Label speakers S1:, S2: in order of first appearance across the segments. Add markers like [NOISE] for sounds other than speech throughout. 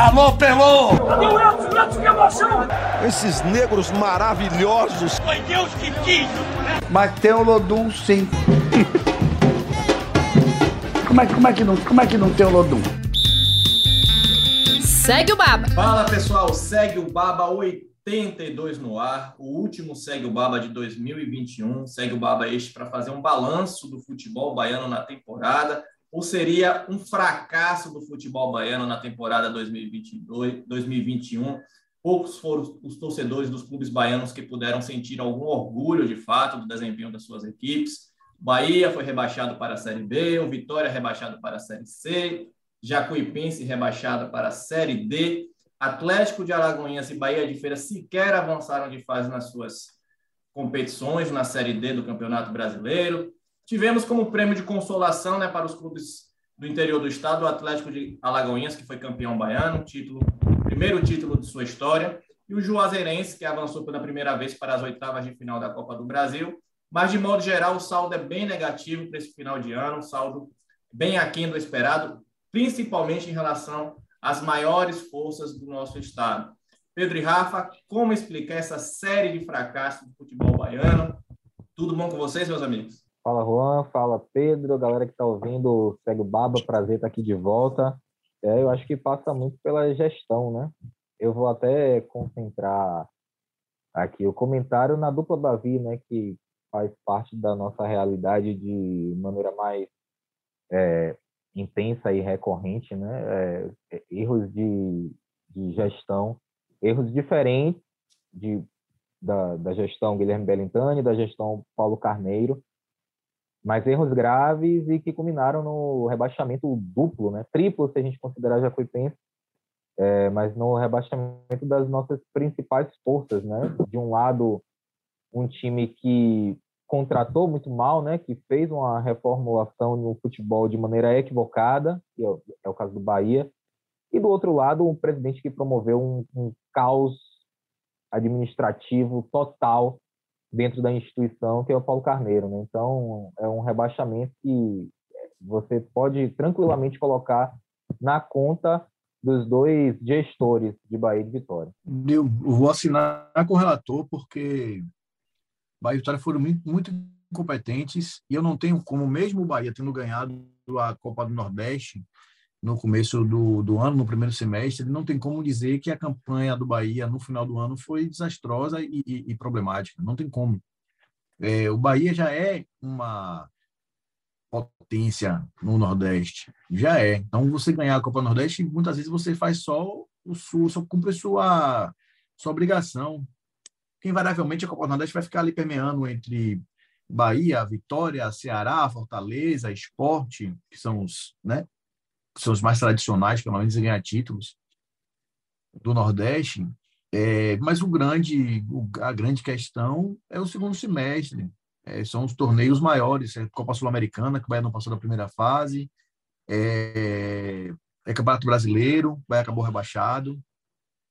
S1: Alô, Pelô!
S2: Cadê o Edson? Edson, que emoção!
S1: Esses negros maravilhosos!
S2: Foi Deus que quis!
S3: Mas tem o Lodum, sim. como, é, como, é que não, como é que não tem o Lodum?
S4: Segue o Baba.
S5: Fala pessoal, segue o Baba 82 no ar, o último segue o Baba de 2021. Segue o Baba este para fazer um balanço do futebol baiano na temporada. Ou seria um fracasso do futebol baiano na temporada 2022, 2021? Poucos foram os torcedores dos clubes baianos que puderam sentir algum orgulho de fato do desempenho das suas equipes. Bahia foi rebaixado para a Série B, o Vitória rebaixado para a Série C, Jacuipense rebaixado para a Série D, Atlético de Alagoinhas e Bahia de Feira sequer avançaram de fase nas suas competições na Série D do Campeonato Brasileiro. Tivemos como prêmio de consolação né, para os clubes do interior do estado o Atlético de Alagoinhas, que foi campeão baiano, título, primeiro título de sua história, e o Juazeirense, que avançou pela primeira vez para as oitavas de final da Copa do Brasil. Mas, de modo geral, o saldo é bem negativo para esse final de ano, um saldo bem aquém do esperado, principalmente em relação às maiores forças do nosso estado. Pedro e Rafa, como explicar essa série de fracassos do futebol baiano? Tudo bom com vocês, meus amigos?
S6: Fala, Juan. Fala, Pedro. Galera que está ouvindo, segue o Baba. Prazer estar aqui de volta. É, eu acho que passa muito pela gestão, né? Eu vou até concentrar aqui o comentário na dupla Bavi, né? Que faz parte da nossa realidade de maneira mais é, intensa e recorrente, né? É, é, erros de, de gestão, erros diferentes de, da, da gestão Guilherme Bellintani, da gestão Paulo Carneiro, mas erros graves e que culminaram no rebaixamento duplo, né? Triplo, se a gente considerar Jacuipense, é, mas no rebaixamento das nossas principais forças, né? De um lado, um time que contratou muito mal, né, que fez uma reformulação no futebol de maneira equivocada, que é, é o caso do Bahia, e do outro lado, um presidente que promoveu um, um caos administrativo total dentro da instituição, que é o Paulo Carneiro. Né? Então, é um rebaixamento que você pode tranquilamente colocar na conta dos dois gestores de Bahia de Vitória.
S7: Eu vou assinar com o relator, porque Bahia e Vitória foram muito, muito incompetentes e eu não tenho como, mesmo o Bahia tendo ganhado a Copa do Nordeste no começo do, do ano, no primeiro semestre, não tem como dizer que a campanha do Bahia no final do ano foi desastrosa e, e, e problemática. Não tem como. É, o Bahia já é uma potência no Nordeste. Já é. Então, você ganhar a Copa Nordeste, muitas vezes você faz só o sul, só cumpre sua, sua obrigação invariavelmente a Copa Nordeste vai ficar ali permeando entre Bahia, Vitória, Ceará, Fortaleza, Esporte, que são os, né, que são os mais tradicionais, pelo menos em ganhar títulos do Nordeste. É, mas o grande, a grande questão é o segundo semestre. É, são os torneios maiores, é Copa Sul-Americana, que o Bahia não passou da primeira fase, é, é Campeonato Brasileiro, o Bahia acabou rebaixado.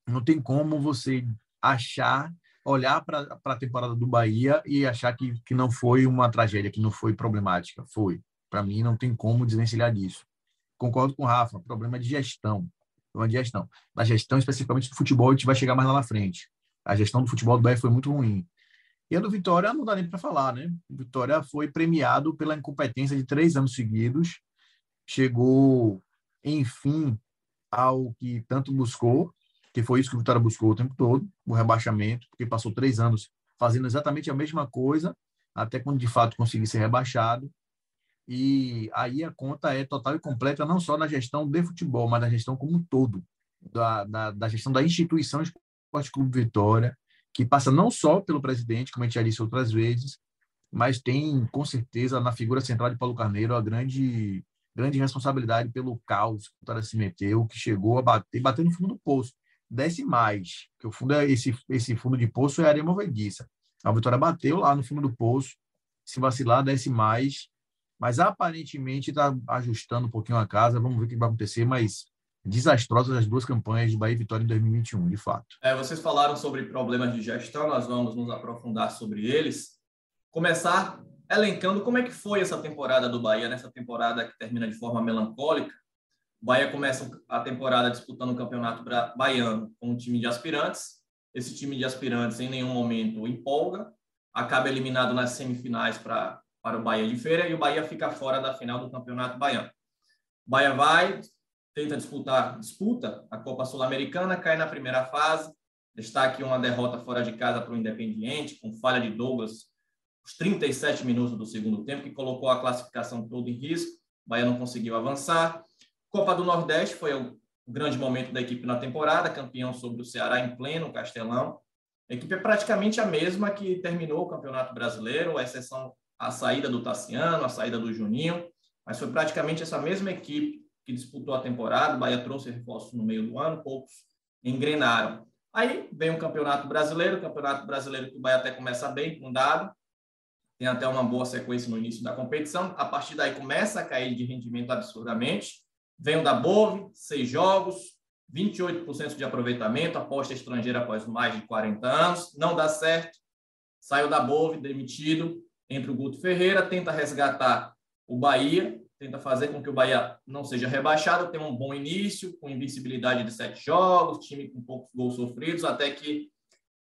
S7: Não tem como você achar olhar para a temporada do Bahia e achar que, que não foi uma tragédia, que não foi problemática. Foi. Para mim, não tem como desvencilhar disso. Concordo com o Rafa, problema de gestão. Problema de gestão. Na gestão, especificamente do futebol, a gente vai chegar mais lá na frente. A gestão do futebol do Bahia foi muito ruim. E a do Vitória não dá nem para falar, né? O Vitória foi premiado pela incompetência de três anos seguidos, chegou, enfim, ao que tanto buscou, que foi isso que o Vitória buscou o tempo todo, o rebaixamento, porque passou três anos fazendo exatamente a mesma coisa, até quando de fato conseguir ser rebaixado. E aí a conta é total e completa, não só na gestão de futebol, mas na gestão como um todo, da, da, da gestão da instituição Esporte Clube Vitória, que passa não só pelo presidente, como a gente já disse outras vezes, mas tem, com certeza, na figura central de Paulo Carneiro, a grande, grande responsabilidade pelo caos que o Vitória se meteu, que chegou a bater, bater no fundo do poço desce mais, que o fundo é esse, esse fundo de poço é areia movediça. A Vitória bateu lá no fundo do poço, se vacilar, desce mais, mas aparentemente está ajustando um pouquinho a casa, vamos ver o que vai acontecer, mas desastrosas as duas campanhas de Bahia e Vitória em 2021, de fato.
S5: É, vocês falaram sobre problemas de gestão, nós vamos nos aprofundar sobre eles. Começar elencando como é que foi essa temporada do Bahia, nessa temporada que termina de forma melancólica, O Bahia começa a temporada disputando o Campeonato Baiano com um time de aspirantes. Esse time de aspirantes em nenhum momento empolga, acaba eliminado nas semifinais para para o Bahia de Feira e o Bahia fica fora da final do Campeonato Baiano. O Bahia vai, tenta disputar, disputa a Copa Sul-Americana, cai na primeira fase, destaque uma derrota fora de casa para o Independiente, com falha de Douglas, os 37 minutos do segundo tempo, que colocou a classificação toda em risco. O Bahia não conseguiu avançar. Copa do Nordeste foi o grande momento da equipe na temporada, campeão sobre o Ceará em pleno Castelão. A equipe é praticamente a mesma que terminou o Campeonato Brasileiro, a exceção a saída do Tassiano, a saída do Juninho, mas foi praticamente essa mesma equipe que disputou a temporada. O Bahia trouxe reforços no meio do ano, poucos engrenaram. Aí vem o Campeonato Brasileiro, o Campeonato Brasileiro que o Bahia até começa bem, com dado, tem até uma boa sequência no início da competição. A partir daí começa a cair de rendimento absurdamente. Vem o da Bove, seis jogos, 28% de aproveitamento, aposta estrangeira após mais de 40 anos, não dá certo. Saiu da Bove, demitido, entre o Guto Ferreira, tenta resgatar o Bahia, tenta fazer com que o Bahia não seja rebaixado, tenha um bom início, com invencibilidade de sete jogos, time com poucos gols sofridos, até que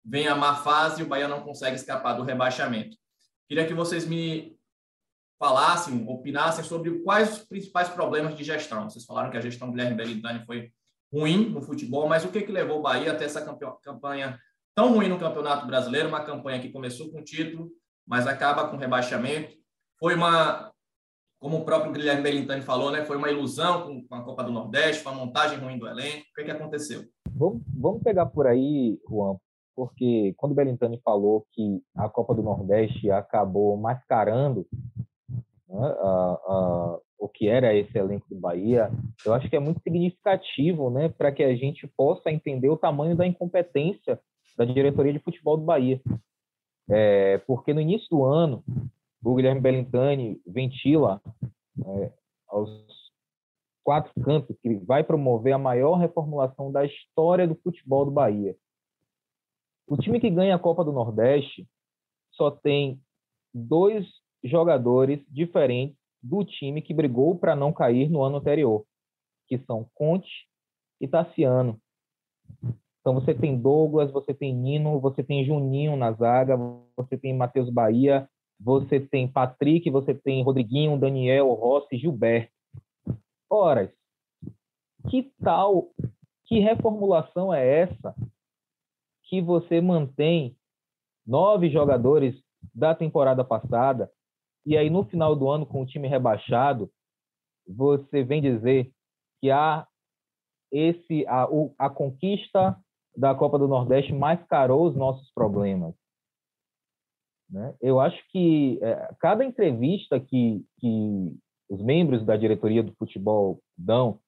S5: vem a má fase e o Bahia não consegue escapar do rebaixamento. Queria que vocês me falassem, opinassem sobre quais os principais problemas de gestão. Vocês falaram que a gestão do Guilherme Belintani foi ruim no futebol, mas o que, que levou o Bahia até essa campanha tão ruim no Campeonato Brasileiro, uma campanha que começou com título, mas acaba com rebaixamento. Foi uma, como o próprio Guilherme Belintani falou, né, foi uma ilusão com a Copa do Nordeste, uma montagem ruim do elenco. O que, é que aconteceu?
S6: Vamos, vamos pegar por aí, Juan, porque quando o Belintani falou que a Copa do Nordeste acabou mascarando né, a, a, o que era esse elenco do Bahia, eu acho que é muito significativo né, para que a gente possa entender o tamanho da incompetência da diretoria de futebol do Bahia. É, porque no início do ano, o Guilherme Bellintani ventila é, aos quatro cantos que vai promover a maior reformulação da história do futebol do Bahia. O time que ganha a Copa do Nordeste só tem dois jogadores diferentes do time que brigou para não cair no ano anterior, que são Conte e Tassiano. Então você tem Douglas, você tem Nino, você tem Juninho na zaga, você tem Matheus Bahia, você tem Patrick, você tem Rodriguinho, Daniel, Rossi, Gilberto. Ora, que tal, que reformulação é essa que você mantém nove jogadores da temporada passada e aí no final do ano com o time rebaixado, você vem dizer que há esse a, a conquista da Copa do Nordeste mascarou os nossos problemas. Né? Eu acho que é, cada entrevista que, que os membros da diretoria do futebol dão,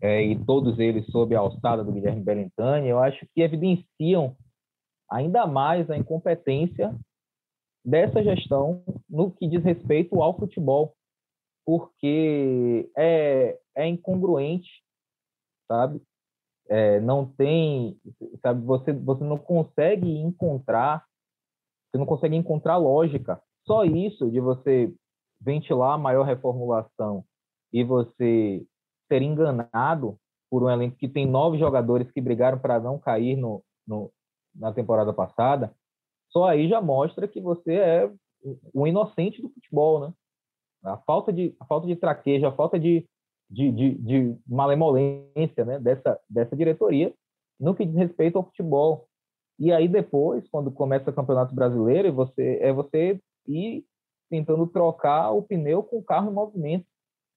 S6: é, e todos eles sob a alçada do Guilherme Bellintani, eu acho que evidenciam ainda mais a incompetência dessa gestão no que diz respeito ao futebol, porque é, é incongruente, sabe? É, não tem, sabe, você, você não consegue encontrar, você não consegue encontrar lógica. Só isso de você ventilar a maior reformulação e você ser enganado por um elenco que tem nove jogadores que brigaram para não cair no, no, na temporada passada, só aí já mostra que você é um inocente do futebol, né? A falta de, a falta de traquejo, a falta de, de, de, de malemolência né, dessa, dessa diretoria no que diz respeito ao futebol. E aí depois, quando começa o Campeonato Brasileiro, você, é você ir tentando trocar o pneu com o carro em movimento.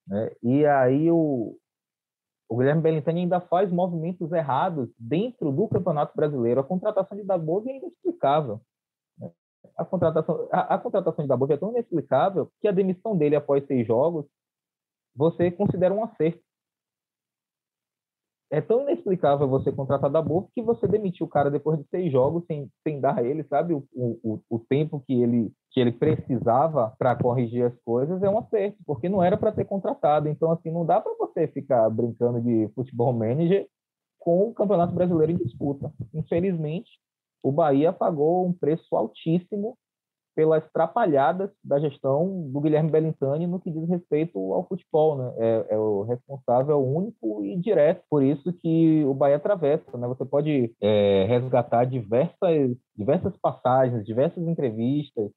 S6: Né? E aí o, o Guilherme Bellintani ainda faz movimentos errados dentro do Campeonato Brasileiro. A contratação de Dabov é inexplicável. Né? A contratação, a, a contratação de Dabov é tão inexplicável que a demissão dele após seis jogos você considera um acerto. É tão inexplicável você contratar da boa que você demitiu o cara depois de seis jogos sem, sem dar a ele, sabe, o, o, o tempo que ele, que ele precisava para corrigir as coisas é um acerto, porque não era para ter contratado. Então, assim, não dá para você ficar brincando de futebol manager com o Campeonato Brasileiro em disputa. Infelizmente, o Bahia pagou um preço altíssimo pelas trapalhadas da gestão do Guilherme Bellintani no que diz respeito ao futebol, né? É, é, o responsável único e direto por isso que o Bahia atravessa, né? Você pode é, resgatar diversas diversas passagens, diversas entrevistas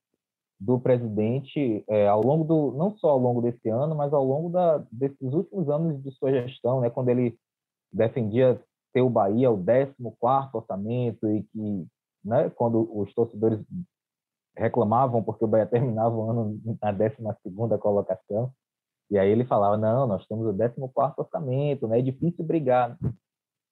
S6: do presidente é, ao longo do não só ao longo desse ano, mas ao longo da, desses últimos anos de sua gestão, né? Quando ele defendia ter o Bahia o 14 quarto orçamento e que né, quando os torcedores reclamavam porque o Bahia [LAUGHS] terminava o ano na 12 colocação. E aí ele falava: não, nós temos o 14 orçamento, né? é difícil brigar.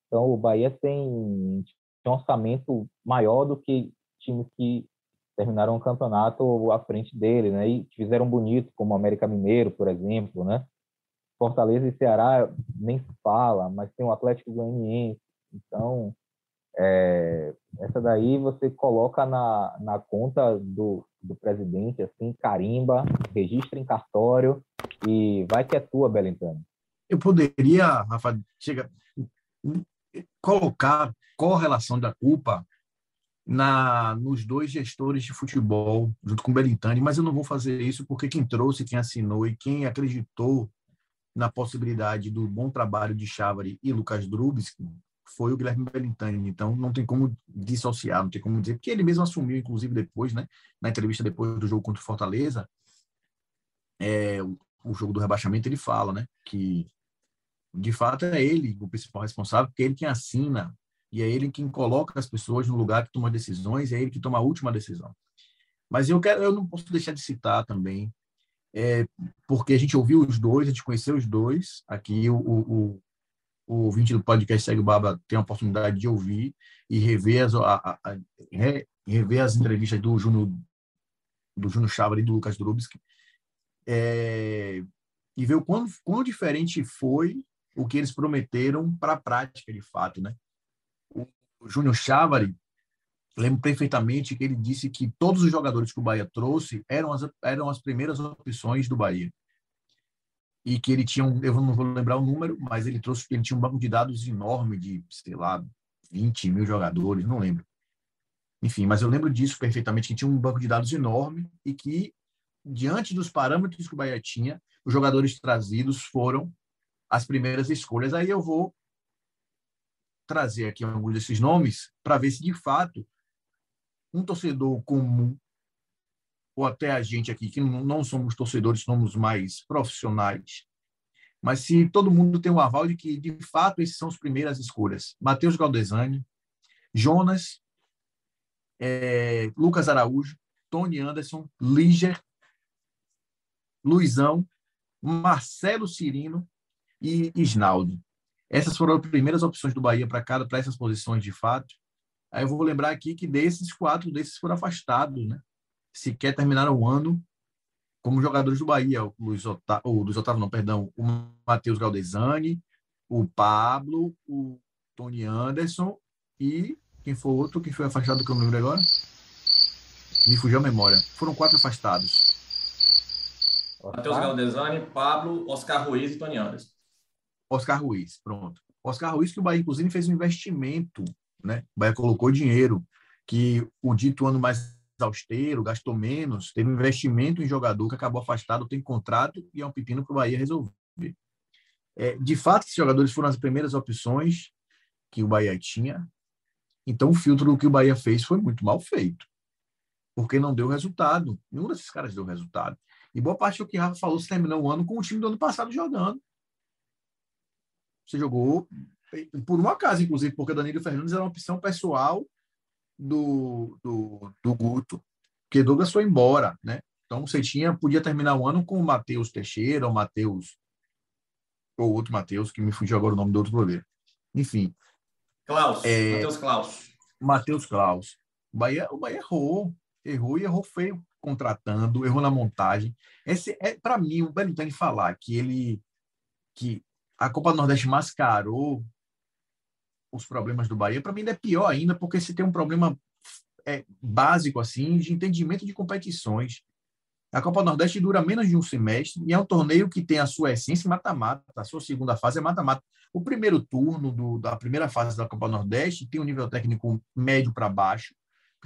S6: Então o Bahia tem um orçamento maior do que times que terminaram o campeonato à frente dele, né? E fizeram bonito, como o América Mineiro, por exemplo, né? Fortaleza e Ceará nem se fala, mas tem o Atlético Goianiense. Então, é, essa daí você coloca na, na conta do, do presidente, assim, carimba, registra em cartório e vai que é tua, Belintani.
S7: Eu poderia, Rafa, chega, colocar correlação da culpa na nos dois gestores de futebol, junto com o Belintani, mas eu não vou fazer isso porque quem trouxe, quem assinou e quem acreditou na possibilidade do bom trabalho de Chávari e Lucas Drubis foi o Guilherme Bellintani. Então, não tem como dissociar, não tem como dizer, porque ele mesmo assumiu, inclusive, depois, né, na entrevista depois do jogo contra o Fortaleza, é, o, o jogo do rebaixamento, ele fala, né, que de fato é ele o principal responsável, porque é ele quem assina e é ele quem coloca as pessoas no lugar que toma decisões, é ele que toma a última decisão. Mas eu quero, eu não posso deixar de citar também, é, porque a gente ouviu os dois, a gente conheceu os dois. Aqui o, o, o ouvinte do podcast Segue o Baba tem a oportunidade de ouvir e rever as, a, a, a, rever as entrevistas do Júnior do Júnior Chávari e do Lucas Drubsky é, e ver o quão, quão diferente foi o que eles prometeram para a prática, de fato, né? O, o Júnior Chávari, lembro perfeitamente que ele disse que todos os jogadores que o Bahia trouxe eram as, eram as primeiras opções do Bahia e que ele tinha um, eu não vou lembrar o número, mas ele trouxe, ele tinha um banco de dados enorme de, sei lá, 20 mil jogadores, não lembro. Enfim, mas eu lembro disso perfeitamente, que tinha um banco de dados enorme e que, diante dos parâmetros que o Bahia tinha, os jogadores trazidos foram as primeiras escolhas. Aí eu vou trazer aqui alguns desses nomes para ver se, de fato, um torcedor comum ou até a gente aqui, que não somos torcedores, somos mais profissionais, mas se todo mundo tem o um aval de que, de fato, esses são as primeiras escolhas. Matheus Galdesani, Jonas, é, Lucas Araújo, Tony Anderson, Liger, Luizão, Marcelo Cirino e Isnaldo. Essas foram as primeiras opções do Bahia para cada para essas posições de fato. Aí eu vou lembrar aqui que desses quatro desses foram afastados, né? Sequer terminaram o ano como jogadores do Bahia. O Luiz Otávio, o Luiz Otávio não, perdão, o Matheus Galdesani, o Pablo, o Tony Anderson e quem foi outro que foi afastado que eu não lembro agora? Me fugiu a memória. Foram quatro afastados.
S5: Matheus Galdesani, Pablo, Oscar Ruiz e Tony Anderson.
S7: Oscar Ruiz, pronto. Oscar Ruiz que o Bahia inclusive fez um investimento, né? O Bahia colocou dinheiro que o dito ano mais austero, gastou menos, teve investimento em jogador que acabou afastado, tem contrato e é um pepino para o Bahia resolver. É, de fato, esses jogadores foram as primeiras opções que o Bahia tinha. Então, o filtro que o Bahia fez foi muito mal feito, porque não deu resultado. Nenhum desses caras deu resultado. E boa parte do que o Rafa falou, você terminou o ano com o time do ano passado jogando. Você jogou por um acaso, inclusive, porque Danilo Fernandes era uma opção pessoal do, do, do Guto, porque Douglas foi embora, né? Então você tinha, podia terminar o ano com o Matheus Teixeira, ou Matheus, ou outro Matheus, que me fugiu agora o nome do outro goleiro. Enfim.
S5: Klaus, é, Matheus Klaus.
S7: Matheus Klaus. O Bahia, o Bahia errou, errou e errou feio contratando, errou na montagem. Esse é para mim o Belintani falar que ele que a Copa do Nordeste mascarou os problemas do Bahia, para mim ainda é pior ainda, porque se tem um problema é, básico assim de entendimento de competições. A Copa Nordeste dura menos de um semestre e é um torneio que tem a sua essência mata-mata. A sua segunda fase é mata-mata. O primeiro turno do, da primeira fase da Copa Nordeste tem um nível técnico médio para baixo,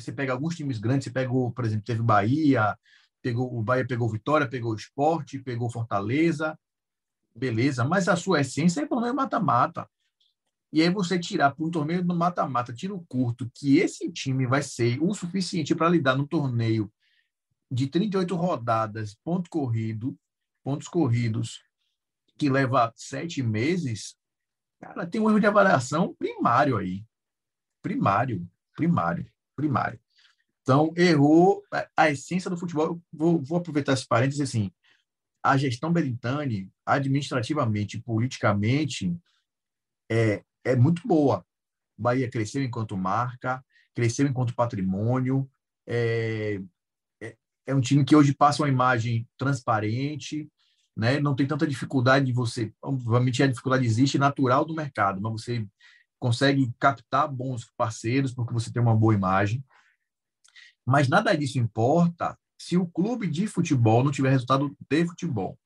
S7: você pega alguns times grandes, você pegou, por exemplo, teve Bahia, pegou o Bahia pegou Vitória, pegou o Esporte, pegou Fortaleza, beleza, mas a sua essência é menos mata-mata. E aí você tirar para um torneio do mata-mata, tiro curto, que esse time vai ser o suficiente para lidar no torneio de 38 rodadas, ponto corrido, pontos corridos, que leva sete meses, cara, tem um erro de avaliação primário aí. Primário, primário, primário. Então, errou a, essência do futebol. Vou, vou aproveitar esse parênteses assim. A gestão Belintani, administrativamente, politicamente, é, é muito boa. Bahia cresceu enquanto marca, cresceu enquanto patrimônio. É, é, é um time que hoje passa uma imagem transparente, né? Não tem tanta dificuldade de você. Obviamente, a dificuldade existe natural do mercado, mas você consegue captar bons parceiros porque você tem uma boa imagem. Mas nada disso importa se o clube de futebol não tiver resultado de futebol.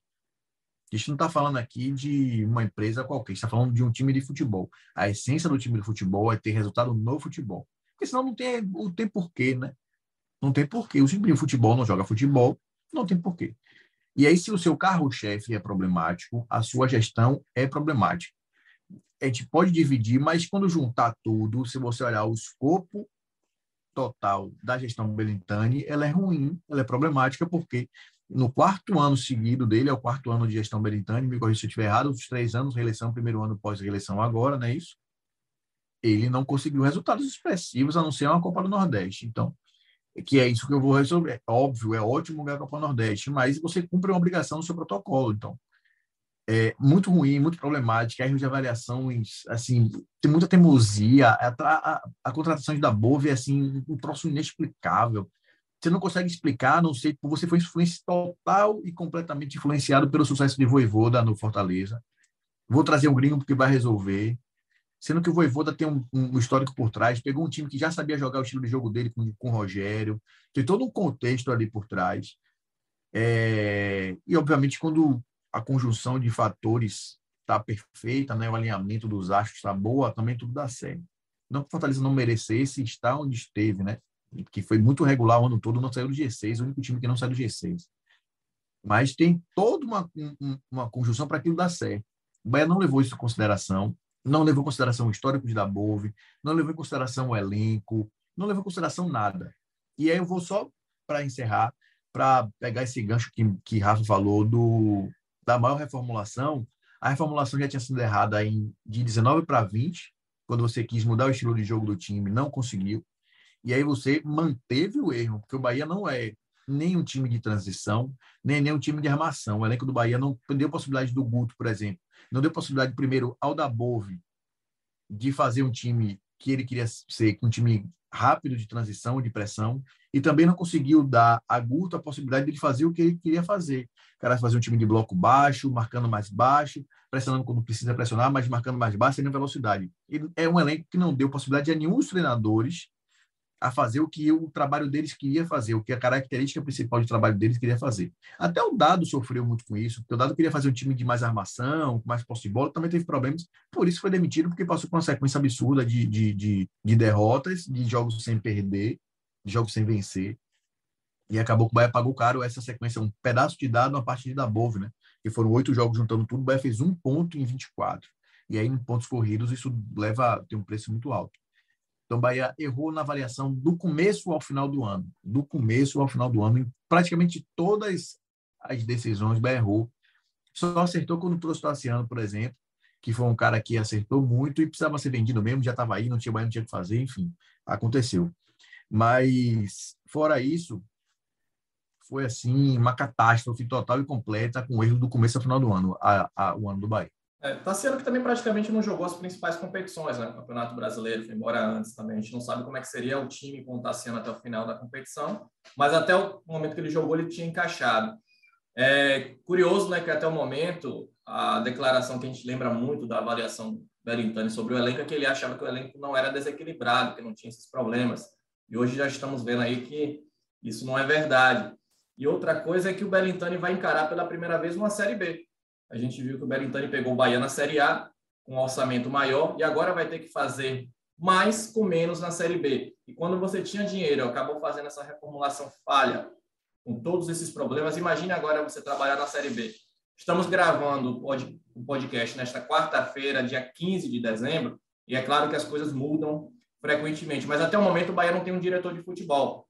S7: A gente não está falando aqui de uma empresa qualquer, está falando de um time de futebol. A essência do time de futebol é ter resultado no futebol. Porque senão não tem, não tem porquê, né? Não tem porquê. O time de futebol não joga futebol, não tem porquê. E aí, se o seu carro-chefe é problemático, a sua gestão é problemática. A gente pode dividir, mas quando juntar tudo, se você olhar o escopo total da gestão Belintani, ela é ruim, ela é problemática, porque no quarto ano seguido dele, é o quarto ano de gestão Belintani, me corrija se eu estiver errado, os três anos, reeleição, primeiro ano pós-reeleição agora, não é isso? Ele não conseguiu resultados expressivos, a não ser uma Copa do Nordeste. Então, que é isso que eu vou resolver. É óbvio, é ótimo ganhar a Copa do Nordeste, mas você cumpre uma obrigação no seu protocolo. Então, é muito ruim, muito problemática, erros de avaliação, assim, tem muita teimosia, a, a, a contratação da Bove é, assim, um troço inexplicável, você não consegue explicar, não sei, você foi total e completamente influenciado pelo sucesso de Voivoda no Fortaleza. Vou trazer um gringo porque vai resolver. Sendo que o Voivoda tem um, um histórico por trás, pegou um time que já sabia jogar o estilo de jogo dele com, com o Rogério, tem todo um contexto ali por trás. É, e, obviamente, quando a conjunção de fatores está perfeita, né, o alinhamento dos astros está boa, também tudo dá certo. Não que o Fortaleza não merecesse estar onde esteve, né? Que foi muito regular o ano todo, não saiu do G6, o único time que não saiu do G6. Mas tem toda uma, uma conjunção para aquilo dar certo. O Bahia não levou isso em consideração, não levou em consideração o histórico de Dabove, não levou em consideração o elenco, não levou em consideração nada. E aí eu vou só, para encerrar, para pegar esse gancho que, que Rafa falou do, da maior reformulação, a reformulação já tinha sido errada em, de 19 para 20, quando você quis mudar o estilo de jogo do time, não conseguiu. E aí você manteve o erro, porque o Bahia não é nem um time de transição, nem, nem um time de armação. O elenco do Bahia não deu possibilidade do Guto, por exemplo. Não deu possibilidade, primeiro, ao da Bove de fazer um time que ele queria ser, um time rápido de transição, de pressão, e também não conseguiu dar a Guto a possibilidade de fazer o que ele queria fazer. O cara fazer um time de bloco baixo, marcando mais baixo, pressionando quando precisa pressionar, mas marcando mais baixo, sem velocidade. E é um elenco que não deu possibilidade a nenhum dos treinadores a fazer o que o trabalho deles queria fazer, o que a característica principal de trabalho deles queria fazer. Até o Dado sofreu muito com isso, porque o Dado queria fazer um time de mais armação, com mais posse de bola, também teve problemas, por isso foi demitido, porque passou por uma sequência absurda de, de, de, de derrotas, de jogos sem perder, de jogos sem vencer, e acabou que o Bahia pagou caro essa sequência, um pedaço de dado a partir da Bove, né? Que foram oito jogos juntando tudo, o Bahia fez um ponto em 24. E aí, em pontos corridos, isso leva tem um preço muito alto. Então, Bahia errou na avaliação do começo ao final do ano. Do começo ao final do ano, em praticamente todas as decisões, Bahia errou. Só acertou quando trouxe o Tassiano, por exemplo, que foi um cara que acertou muito e precisava ser vendido mesmo, já estava aí, não tinha não tinha o que fazer, enfim, aconteceu. Mas, fora isso, foi assim, uma catástrofe total e completa, com erros do começo ao final do ano, a, a, o ano do Bahia.
S5: É, tá sendo que também praticamente não jogou as principais competições, né? O Campeonato Brasileiro foi embora antes também. A gente não sabe como é que seria o time com o Tassiano até o final da competição, mas até o momento que ele jogou, ele tinha encaixado. É curioso, né, que até o momento, a declaração que a gente lembra muito da avaliação do Berintani sobre o elenco é que ele achava que o elenco não era desequilibrado, que não tinha esses problemas. E hoje já estamos vendo aí que isso não é verdade. E outra coisa é que o Belintani vai encarar pela primeira vez uma Série B. A gente viu que o Berintani pegou o Bahia na Série A, com um orçamento maior, e agora vai ter que fazer mas com menos na Série B. E quando você tinha dinheiro, acabou fazendo essa reformulação falha, com todos esses problemas, imagine agora você trabalhar na Série B. Estamos gravando o podcast nesta quarta-feira, dia 15 de dezembro, e é claro que as coisas mudam frequentemente, mas até o momento o Bahia não tem um diretor de futebol.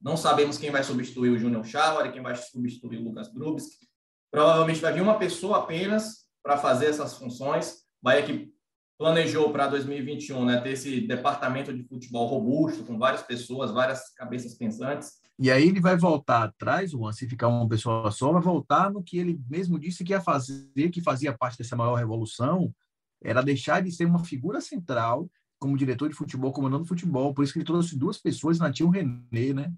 S5: Não sabemos quem vai substituir o Júnior Schauer, quem vai substituir o Lucas Grubski. Provavelmente vai vir uma pessoa apenas para fazer essas funções. Bahia que planejou para 2021 né, ter esse departamento de futebol robusto, com várias pessoas, várias cabeças pensantes.
S7: E aí ele vai voltar atrás, Juan, se ficar uma pessoa só, vai voltar no que ele mesmo disse que ia fazer, que fazia parte dessa maior revolução, era deixar de ser uma figura central como diretor de futebol, comandando futebol. Por isso que ele trouxe duas pessoas, Natinho René, né?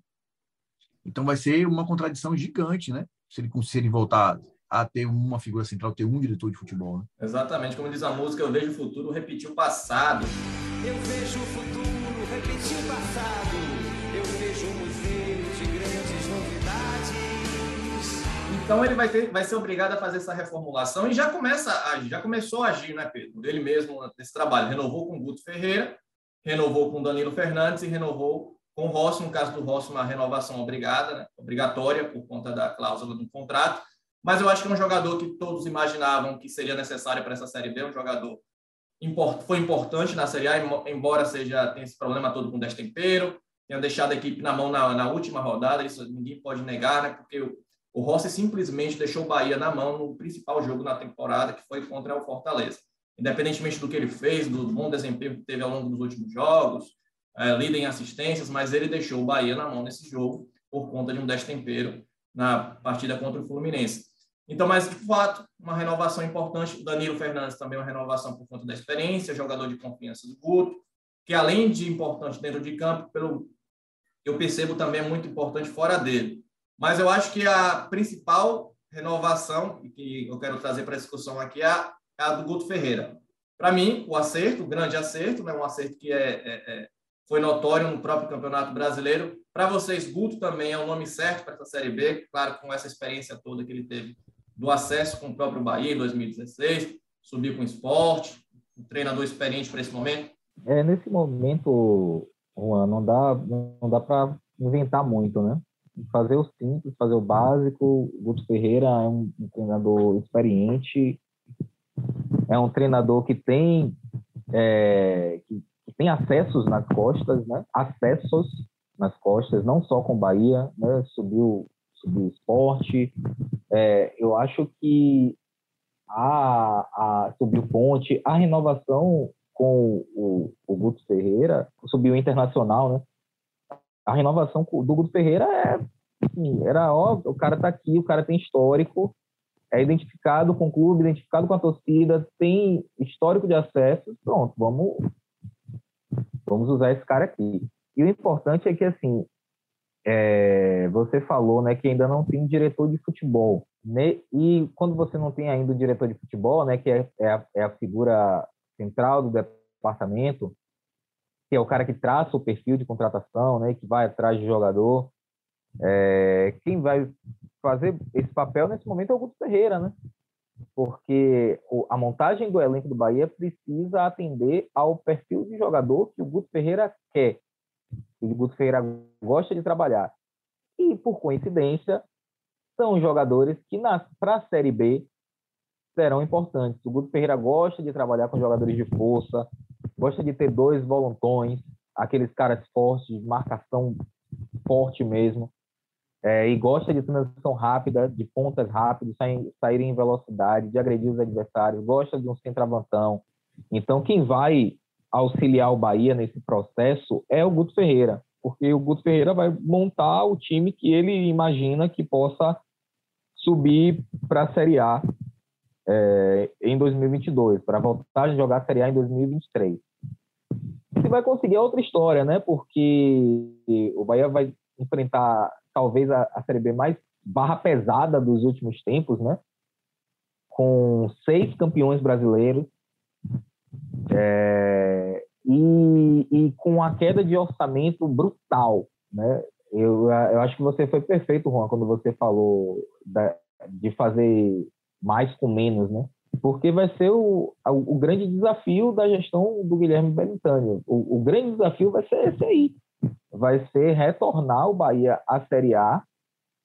S7: Então vai ser uma contradição gigante, né? Se ele, se ele voltar a ter uma figura central, ter um diretor de futebol. Né?
S5: Exatamente, como diz a música, eu vejo o futuro repetir o passado.
S4: Eu vejo o futuro repetir o passado. Eu vejo um museu de grandes novidades.
S5: Então ele vai, ter, vai ser obrigado a fazer essa reformulação e já começa a, já começou a agir, né, Pedro? Ele mesmo nesse trabalho renovou com o Guto Ferreira, renovou com Danilo Fernandes e renovou com o Rossi, no caso do Rossi, uma renovação obrigada, né? obrigatória por conta da cláusula do contrato. Mas eu acho que é um jogador que todos imaginavam que seria necessário para essa Série B, um jogador foi importante na Série A, embora seja tenha esse problema todo com destempero, tenha deixado a equipe na mão na, na última rodada, isso ninguém pode negar, né? Porque o, o Rossi simplesmente deixou o Bahia na mão no principal jogo na temporada, que foi contra o Fortaleza. Independentemente do que ele fez, do bom desempenho que teve ao longo dos últimos jogos, é, líder em assistências, mas ele deixou o Bahia na mão nesse jogo por conta de um destempero na partida contra o Fluminense. Então, mas de fato, uma renovação importante. O Danilo Fernandes também uma renovação por conta da experiência, jogador de confiança do Guto, que além de importante dentro de campo, pelo eu percebo também é muito importante fora dele. Mas eu acho que a principal renovação que eu quero trazer para a discussão aqui é a, é a do Guto Ferreira. Para mim, o acerto, o grande acerto, né, um acerto que é, é, é foi notório no próprio Campeonato Brasileiro. Para vocês, Guto também é o nome certo para essa Série B, claro, com essa experiência toda que ele teve do acesso com o próprio Bahia em 2016, subir com o esporte, um treinador experiente para esse momento?
S6: É, nesse momento, Juan, não dá, não dá para inventar muito, né? Fazer o simples, fazer o básico. O Guto Ferreira é um, um treinador experiente, é um treinador que tem é, que tem acessos nas costas, né? Acessos nas costas, não só com Bahia, né? Subiu, subiu esporte. É, eu acho que a, a subiu ponte, a renovação com o, o Guto Ferreira, subiu internacional, né? A renovação do Guto Ferreira é assim, era óbvio, o cara tá aqui, o cara tem histórico, é identificado com o clube, identificado com a torcida, tem histórico de acesso, pronto, vamos Vamos usar esse cara aqui. E o importante é que, assim, é, você falou né, que ainda não tem diretor de futebol. Né? E quando você não tem ainda o diretor de futebol, né, que é, é, a, é a figura central do departamento, que é o cara que traça o perfil de contratação, né, que vai atrás de jogador, é, quem vai fazer esse papel nesse momento é o Guto Ferreira, né? Porque a montagem do elenco do Bahia precisa atender ao perfil de jogador que o Guto Ferreira quer, que o Guto Ferreira gosta de trabalhar. E, por coincidência, são jogadores que, para a Série B, serão importantes. O Guto Ferreira gosta de trabalhar com jogadores de força, gosta de ter dois voluntões, aqueles caras fortes, marcação forte mesmo é, e gosta de transição rápida, de pontas rápidas, sair, sair em velocidade, de agredir os adversários, gosta de um centroavantão. Então, quem vai auxiliar o Bahia nesse processo é o Guto Ferreira, porque o Guto Ferreira vai montar o time que ele imagina que possa subir para a Série A é, em 2022, para voltar a jogar a Série A em 2023. Se vai conseguir outra história, né? Porque o Bahia vai enfrentar talvez a, a Série B mais barra pesada dos últimos tempos, né? Com seis campeões brasileiros é, e, e, com a queda de orçamento brutal, né? Eu, eu acho que você foi perfeito, Juan, quando você falou da, de fazer mais com menos, né? porque vai ser o, o grande desafio da gestão do Guilherme Belintani. O, o grande desafio vai ser esse aí, vai ser retornar o Bahia à Série A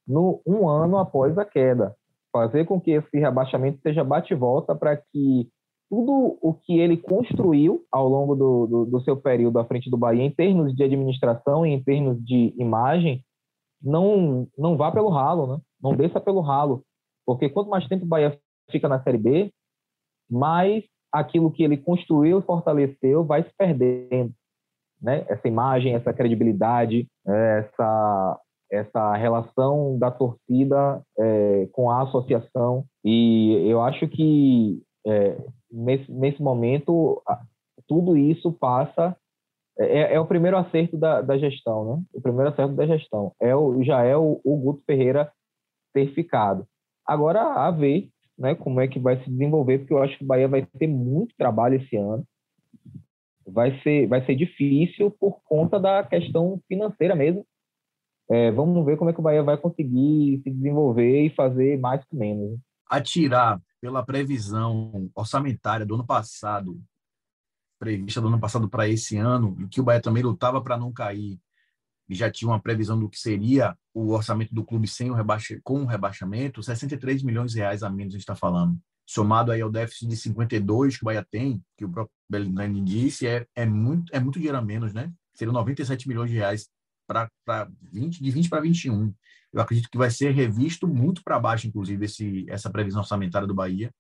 S6: no um ano após a queda, fazer com que esse rebaixamento seja bate volta para que tudo o que ele construiu ao longo do, do, do, seu período à frente do Bahia, em termos de administração e em termos de imagem, não, não vá pelo ralo, né? não desça pelo ralo. Porque quanto mais tempo o Bahia fica na Série B, mais aquilo que ele construiu e fortaleceu vai se perdendo. Né? Essa imagem, essa credibilidade, essa, essa relação da torcida é, com a associação. E eu acho que é, nesse, nesse momento, tudo isso passa. É, é, o primeiro acerto da, da gestão, né? O primeiro acerto da gestão. É o, já é o, o Guto Ferreira ter ficado. Agora, a ver né, como é que vai se desenvolver, porque eu acho que o Bahia vai ter muito trabalho esse ano. Vai ser, vai ser difícil por conta da questão financeira mesmo. É, vamos ver como é que o Bahia vai conseguir se desenvolver e fazer mais com menos.
S7: Atirar pela previsão orçamentária do ano passado, prevista do ano passado para esse ano, em que o Bahia também lutava para não cair, e já tinha uma previsão do que seria o orçamento do clube sem o rebaixa, com o rebaixamento, 63 milhões de reais a menos a gente está falando. Somado aí ao déficit de 52 que o Bahia tem, que o próprio Bellingham disse, é, é, muito, é muito dinheiro a menos, né? Seriam 97 milhões de reais para 20, de 20 para 21 eu acredito que vai ser revisto muito para baixo, inclusive, esse, essa previsão orçamentária do Bahia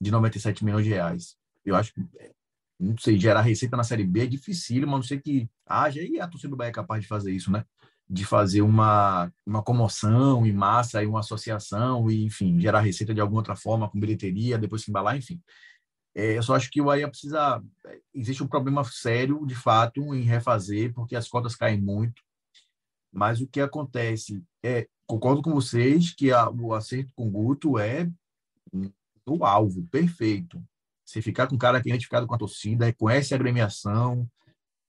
S7: de 97 milhões de reais. Eu acho que, é, não sei, gerar receita na Série B é difícil, mas não sei que haja, e a torcida do Bahia é capaz de fazer isso, né? De fazer uma, uma comoção em massa, e uma associação, e, enfim, gerar receita de alguma outra forma, com bilheteria, depois se embalar, enfim. É, eu só acho que o Bahia precisa. É, existe um problema sério, de fato, em refazer, porque as cotas caem muito. Mas o que acontece é concordo com vocês que a, o acerto com o Guto é no alvo, perfeito. Você ficar com um cara que é identificado com a torcida, conhece a agremiação,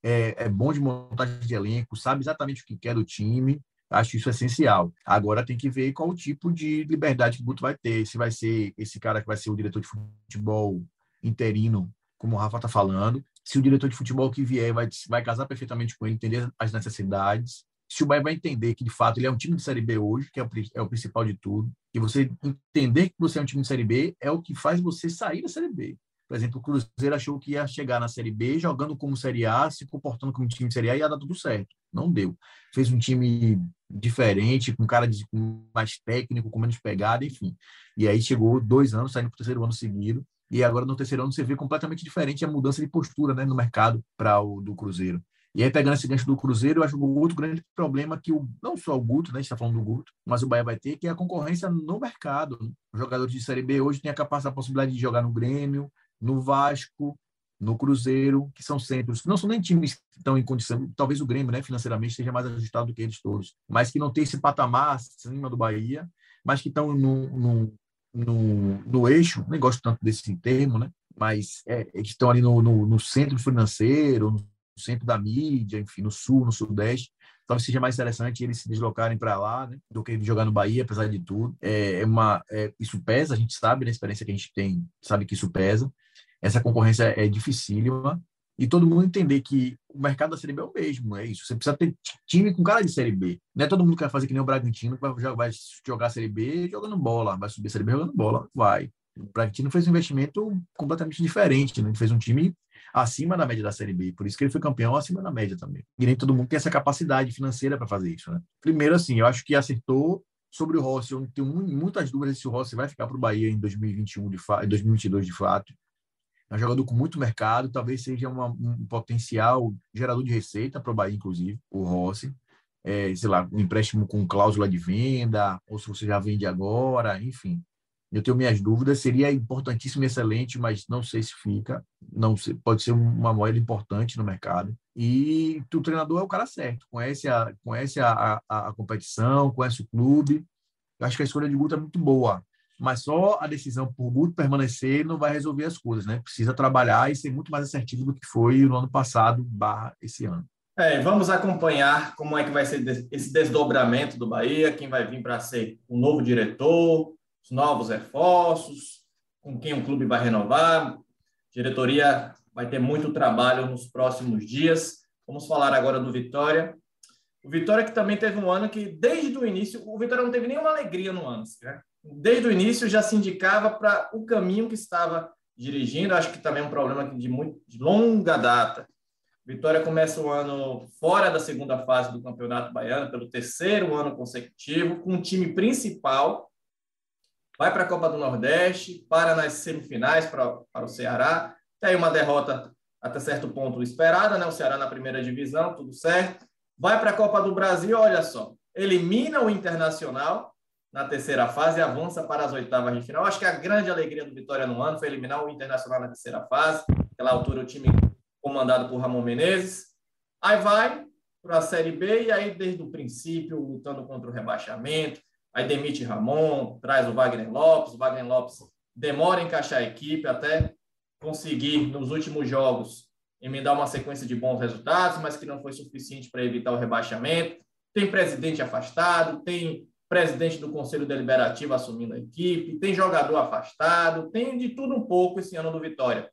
S7: é, é bom de montagem de elenco, sabe exatamente o que quer do time, acho isso essencial. Agora tem que ver qual o tipo de liberdade que o Guto vai ter, se vai ser esse cara que vai ser o diretor de futebol interino, como o Rafa está falando, se o diretor de futebol que vier vai, vai casar perfeitamente com ele, entender as necessidades, se o Bahia vai entender que, de fato, ele é um time de Série B hoje, que é o, é o principal de tudo, e você entender que você é um time de Série B é o que faz você sair da Série B. Por exemplo, o Cruzeiro achou que ia chegar na Série B jogando como Série A, se comportando como time de Série A e ia dar tudo certo. Não deu. Fez um time diferente, com cara de, com mais técnico, com menos pegada, enfim. E aí chegou dois anos, saindo para o terceiro ano seguido, e agora no terceiro ano você vê completamente diferente a mudança de postura né, no mercado para o do Cruzeiro. E aí, pegando esse gancho do Cruzeiro, eu acho que o outro grande problema que o, não só o Guto, né, a gente está falando do Guto, mas o Bahia vai ter, que é a concorrência no mercado. Os jogadores de Série B hoje têm a capacidade, a possibilidade de jogar no Grêmio, no Vasco, no Cruzeiro, que são centros, que não são nem times que estão em condição, talvez o Grêmio, né, financeiramente, esteja mais ajustado do que eles todos, mas que não tem esse patamar acima do Bahia, mas que estão no, no, no, no eixo, nem gosto tanto desse termo, né, mas é, que estão ali no, no, no centro financeiro, no no centro da mídia, enfim, no sul, no sudeste. Talvez seja mais interessante eles se deslocarem para lá né, do que jogar no Bahia, apesar de tudo. É, é uma, é, isso pesa, a gente sabe, na né, experiência que a gente tem, sabe que isso pesa. Essa concorrência é dificílima e todo mundo entender que o mercado da Série B é o mesmo, é isso. Você precisa ter time com cara de Série B. Não é todo mundo que vai fazer que nem o Bragantino, que vai, vai jogar Série B jogando bola, vai subir a Série B jogando bola, vai. O Bragantino fez um investimento completamente diferente, né? Ele fez um time acima da média da Série B. Por isso que ele foi campeão acima da média também. E nem todo mundo tem essa capacidade financeira para fazer isso, né? Primeiro, assim, eu acho que acertou sobre o Rossi. Eu tenho muitas dúvidas se o Rossi vai ficar para o Bahia em 2021, de fa 2022, de fato. É um jogador com muito mercado, talvez seja uma, um potencial gerador de receita para o Bahia, inclusive, o Rossi. É, sei lá, um empréstimo com cláusula de venda, ou se você já vende agora, enfim. Eu tenho minhas dúvidas, seria importantíssimo e excelente, mas não sei se fica. Não sei, pode ser uma moeda importante no mercado. E o treinador é o cara certo, conhece a, conhece a, a, a competição, conhece o clube. Eu acho que a escolha de Guto é muito boa, mas só a decisão por Guto permanecer não vai resolver as coisas, né? Precisa trabalhar e ser muito mais assertivo do que foi no ano passado, barra esse ano.
S5: É, vamos acompanhar como é que vai ser esse desdobramento do Bahia, quem vai vir para ser o novo diretor, os novos reforços, com quem o clube vai renovar. A diretoria vai ter muito trabalho nos próximos dias. Vamos falar agora do Vitória. O Vitória que também teve um ano que, desde o início, o Vitória não teve nenhuma alegria no ano. Né? Desde o início já se indicava para o caminho que estava dirigindo. Acho que também é um problema de, muito, de longa data. Vitória começa o ano fora da segunda fase do Campeonato Baiano, pelo terceiro ano consecutivo, com o time principal. Vai para a Copa do Nordeste, para nas semifinais para, para o Ceará. Tem uma derrota até certo ponto esperada, né? O Ceará na primeira divisão, tudo certo. Vai para a Copa do Brasil, olha só. Elimina o Internacional na terceira fase e avança para as oitavas de final. Acho que a grande alegria do Vitória no ano foi eliminar o Internacional na terceira fase. Naquela altura, o time comandado por Ramon Menezes. Aí vai para a Série B e aí, desde o princípio, lutando contra o rebaixamento. Aí demite Ramon, traz o Wagner Lopes. O Wagner Lopes demora em encaixar a equipe até conseguir, nos últimos jogos, emendar uma sequência de bons resultados, mas que não foi suficiente para evitar o rebaixamento. Tem presidente afastado, tem presidente do Conselho Deliberativo assumindo a equipe, tem jogador afastado, tem de tudo um pouco esse ano do Vitória.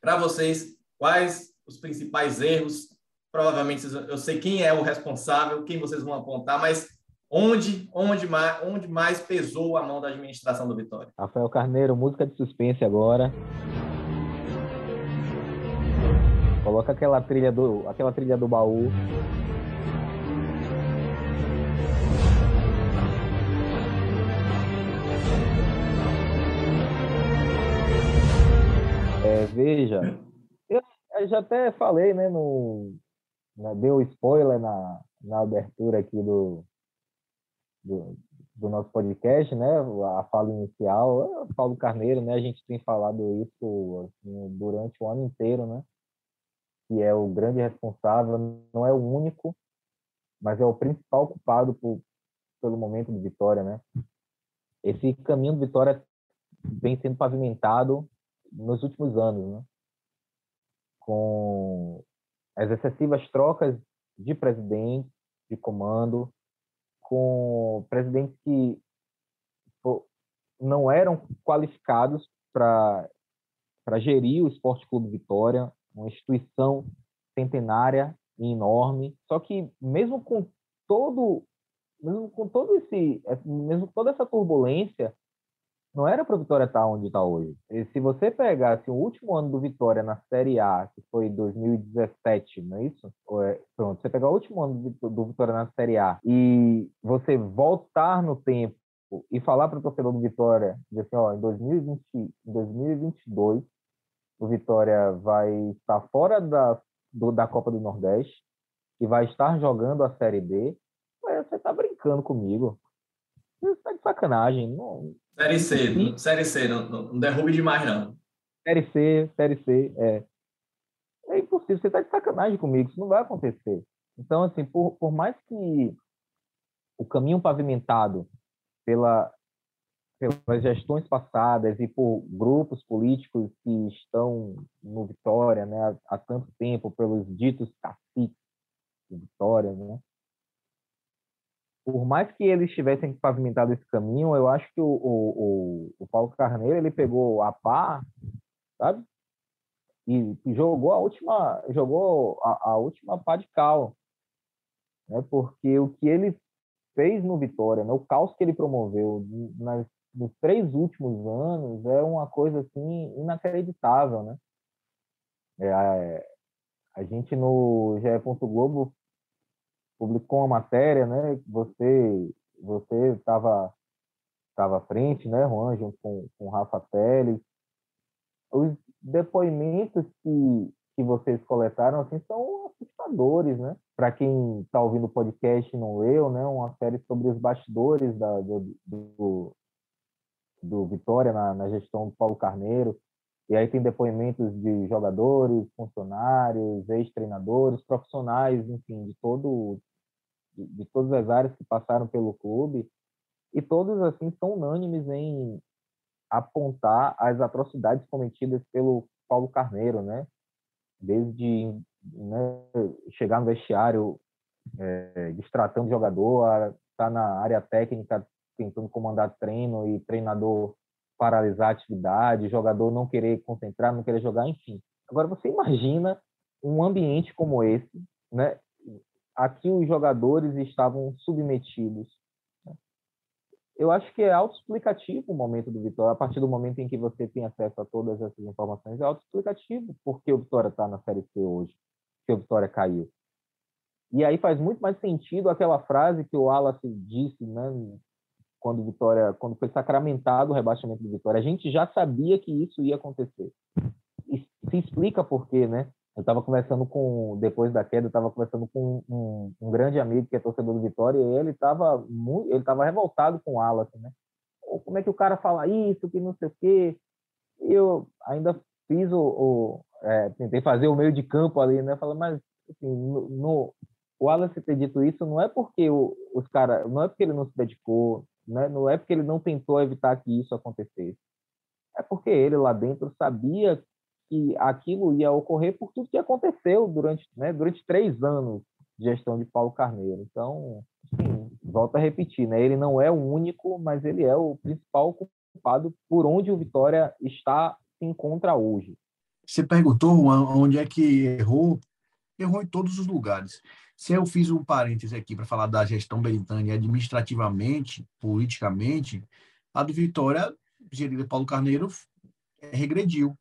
S5: Para vocês, Quais os principais erros? Provavelmente eu sei quem é o responsável, quem vocês vão apontar, mas onde, onde, mais, onde mais pesou a mão da administração do Vitória?
S6: Rafael Carneiro, música de suspense agora. Coloca aquela trilha do, aquela trilha do baú. É, veja, eu já até falei, né, no, na, deu spoiler na, na abertura aqui do, do, do, nosso podcast, né, a fala inicial, Paulo Carneiro, né, a gente tem falado isso assim, durante o ano inteiro, né, que é o grande responsável, não é o único, mas é o principal culpado por, pelo momento de Vitória, né. Esse caminho de Vitória vem sendo pavimentado nos últimos anos, né com as excessivas trocas de presidente, de comando, com presidentes que não eram qualificados para gerir o Esporte Clube Vitória, uma instituição centenária e enorme. Só que mesmo com todo mesmo com todo esse mesmo com toda essa turbulência, não era para o Vitória estar onde está hoje. E se você pegasse o último ano do Vitória na Série A, que foi 2017, não é isso? É, pronto, você pegar o último ano do Vitória na Série A e você voltar no tempo e falar para o torcedor do Vitória, dizer assim, ó, em 2020, em 2022, o Vitória vai estar fora da, do, da Copa do Nordeste e vai estar jogando a Série B, você está brincando comigo. Você está de sacanagem. Não,
S5: Série C, Série C, não, não derrube demais, não.
S6: Série C, Série C, é. É impossível, você está de sacanagem comigo, isso não vai acontecer. Então, assim, por, por mais que o caminho pavimentado pela, pelas gestões passadas e por grupos políticos que estão no Vitória né, há, há tanto tempo, pelos ditos caciques de Vitória, né, por mais que eles tivessem pavimentado esse caminho, eu acho que o, o, o, Paulo Carneiro ele pegou a pá, sabe? E, e jogou a última, jogou a, a, última pá de cal, né? Porque o que ele fez no Vitória, né? o caos que ele promoveu nas, nos três últimos anos é uma coisa assim inacreditável, né? É, a, a gente no GE. Globo publicou uma matéria, né? Você você estava estava à frente, né, Juan, junto com, com Rafa Teles. Os depoimentos que, que vocês coletaram assim são assustadores, né? Para quem está ouvindo o podcast e não leu, né, uma série sobre os bastidores da, do, do, do Vitória na, na gestão do Paulo Carneiro. E aí tem depoimentos de jogadores, funcionários, ex-treinadores, profissionais, enfim, de todo de, todas as áreas que passaram pelo clube, e todos assim são unânimes em apontar as atrocidades cometidas pelo Paulo Carneiro, né? Desde né, chegar no vestiário é, destratando jogador, tá na área técnica tentando comandar treino e treinador paralisar a atividade, jogador não querer concentrar, não querer jogar, enfim. Agora você imagina um ambiente como esse, né? Aqui os jogadores estavam submetidos. Eu acho que é autoexplicativo o momento do Vitória. A partir do momento em que você tem acesso a todas essas informações, é autoexplicativo porque o Vitória está na Série C hoje, que o Vitória caiu. E aí faz muito mais sentido aquela frase que o Wallace disse, né, quando Vitória, quando foi sacramentado o rebaixamento do Vitória. A gente já sabia que isso ia acontecer. E se explica por quê, né? Eu estava conversando com, depois da queda, eu estava conversando com um, um, grande amigo que é torcedor do Vitória, e ele estava ele estava revoltado com o Wallace, né? Como é que o cara fala isso, que não sei o quê? E eu ainda fiz o, o é, tentei fazer o meio de campo ali, né? Falei, mas assim, no, no, o Wallace ter dito isso não é porque o, os caras, não é porque ele não se dedicou, né? não é porque ele não tentou evitar que isso acontecesse. É porque ele lá dentro sabia que aquilo ia ocorrer por tudo que aconteceu durante, né, durante três anos de gestão de Paulo Carneiro. Então, sim, volto a repetir, né? Ele não é o único, mas ele é o principal culpado por onde o Vitória está se encontra hoje.
S7: Você perguntou onde é que errou? Errou em todos os lugares. Se eu fiz um parêntese aqui para falar da gestão Belintani administrativamente, politicamente, a do Vitória, gerida Paulo Carneiro, regrediu,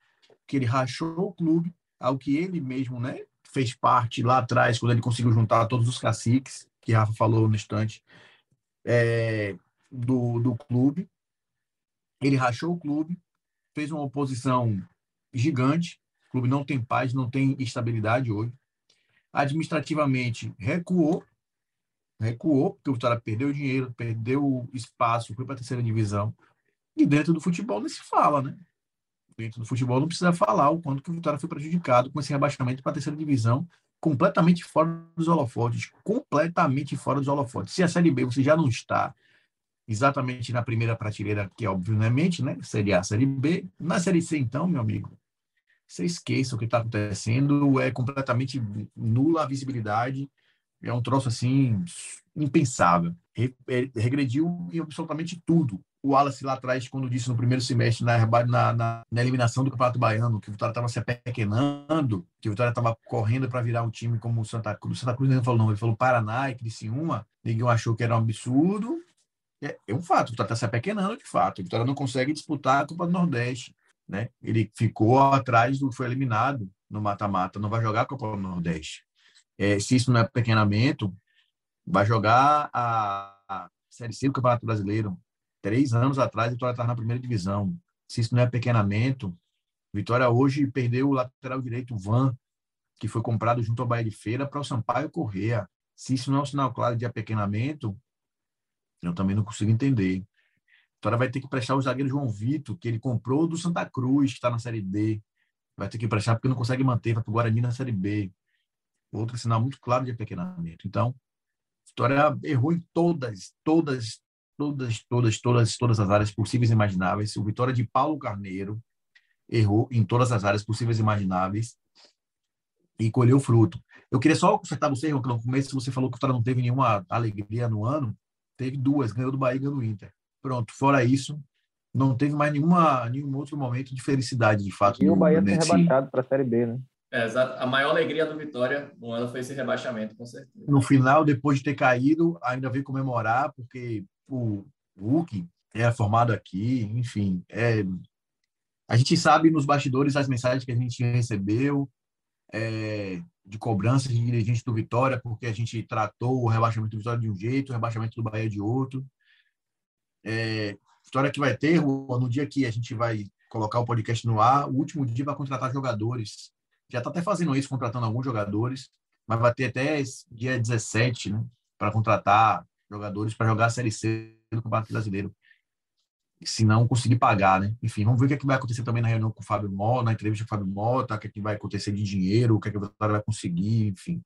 S7: que ele rachou o clube, ao que ele mesmo né, fez parte lá atrás, quando ele conseguiu juntar todos os caciques, que Rafa falou no instante, é, do, do clube. Ele rachou o clube, fez uma oposição gigante, o clube não tem paz, não tem estabilidade hoje administrativamente recuou, recuou, porque o Vitória perdeu dinheiro, perdeu espaço, foi para a terceira divisão. E dentro do futebol não se fala, né? Dentro do futebol não precisa falar o quanto que o Vitória foi prejudicado com esse rebaixamento para a terceira divisão, completamente fora dos holofotes, completamente fora dos holofotes. Se a Série B você já não está exatamente na primeira prateleira, que é obviamente, né? Série A, Série B, na Série C, então, meu amigo, você esqueça o que está acontecendo, é completamente nula a visibilidade, é um troço assim impensável. regrediu em absolutamente tudo. O Wallace lá atrás, quando disse no primeiro semestre, na, na, na, na eliminação do Campeonato Baiano, que o Vitória estava se apequenando, que o Vitória estava correndo para virar um time como o Santa Cruz. Santa Cruz não falou, não, ele falou Paraná e Criciúma. Ninguém achou que era um absurdo. É, é um fato, o Vitória está se apequenando de fato. O Vitória não consegue disputar a Copa do Nordeste né? Ele ficou atrás do, foi eliminado no mata-mata, não vai jogar a Copa do Nordeste. É, se isso não é pequenamento, vai jogar a, a Série C do Campeonato Brasileiro. Três anos atrás, Vitória estava na primeira divisão. Se isso não é pequenamento, Vitória hoje perdeu o lateral direito, o Van, que foi comprado junto ao Bahia de Feira para o Sampaio Correa. Se isso não é um sinal claro de apequenamento, eu também não consigo entender. Vitória vai ter que prestar o zagueiro João Vitor, que ele comprou do Santa Cruz, que está na Série D. Vai ter que prestar porque não consegue manter, vai para o Guarani na Série B. Outro sinal muito claro de apequenamento. Então, Vitória errou em todas, todas, todas, todas, todas, todas as áreas possíveis e imagináveis. O Vitória de Paulo Carneiro errou em todas as áreas possíveis e imagináveis e colheu fruto. Eu queria só consertar você, que no começo você falou que o Vitória não teve nenhuma alegria no ano. Teve duas, ganhou do Bahia e ganhou do Inter. Pronto, fora isso, não teve mais nenhuma, nenhum outro momento de felicidade, de fato.
S6: E o Bahia foi rebaixado para a Série B, né?
S5: É, exato. A maior alegria do Vitória no ano foi esse rebaixamento, com certeza.
S7: No final, depois de ter caído, ainda veio comemorar, porque o Hulk é formado aqui, enfim. É... A gente sabe nos bastidores as mensagens que a gente recebeu é... de cobrança de dirigentes do Vitória, porque a gente tratou o rebaixamento do Vitória de um jeito, o rebaixamento do Bahia de outro. É, história que vai ter, no dia que a gente vai colocar o podcast no ar, o último dia vai contratar jogadores. Já está até fazendo isso, contratando alguns jogadores, mas vai ter até dia 17, né, para contratar jogadores para jogar a Série C do Campeonato Brasileiro. Se não conseguir pagar, né? Enfim, vamos ver o que, é que vai acontecer também na reunião com o Fábio Mota, na entrevista com o Fábio Mota, o que, é que vai acontecer de dinheiro, o que, é que o Vitória vai conseguir, enfim,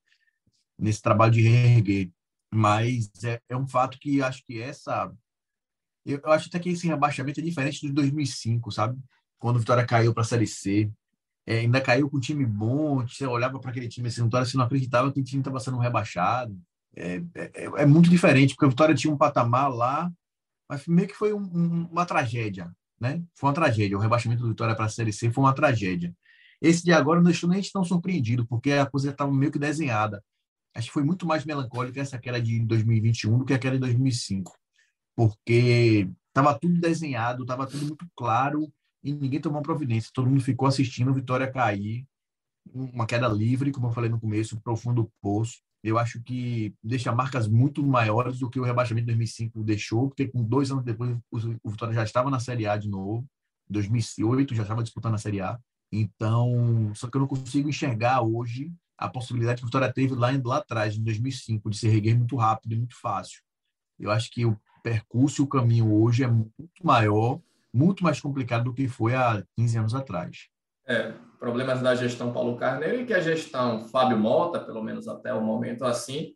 S7: nesse trabalho de reerguer. Mas é, é um fato que acho que essa eu, eu acho até que esse rebaixamento é diferente de 2005, sabe? Quando o Vitória caiu para a Série C. É, ainda caiu com um time bom, você olhava para aquele time assim, você não acreditava que o time estava sendo rebaixado. É, é, é, muito diferente, porque o Vitória tinha um patamar lá, mas meio que foi um, um, uma tragédia. né? Foi uma tragédia. O rebaixamento do Vitória para a Série C foi uma tragédia. Esse de agora não deixou nem a gente tão surpreendido, porque a coisa estava meio que desenhada. Acho que foi muito mais melancólica essa queda de 2021 do que aquela de 2005, porque estava tudo desenhado, estava tudo muito claro e ninguém tomou providência. Todo mundo ficou assistindo o Vitória cair, uma queda livre, como eu falei no começo, profundo poço. Eu acho que deixa marcas muito maiores do que o rebaixamento de 2005 deixou, porque com dois anos depois o Vitória já estava na Série A de novo. Em 2008 já estava disputando a Série A. Então, só que eu não consigo enxergar hoje a possibilidade que o Vitória teve lá, lá atrás, em 2005, de se reguer muito rápido e muito fácil. Eu acho que o percurso e o caminho hoje é muito maior, muito mais complicado do que foi há 15 anos atrás.
S5: É, problemas da gestão Paulo Carneiro e que a gestão Fábio Mota, pelo menos até o momento assim,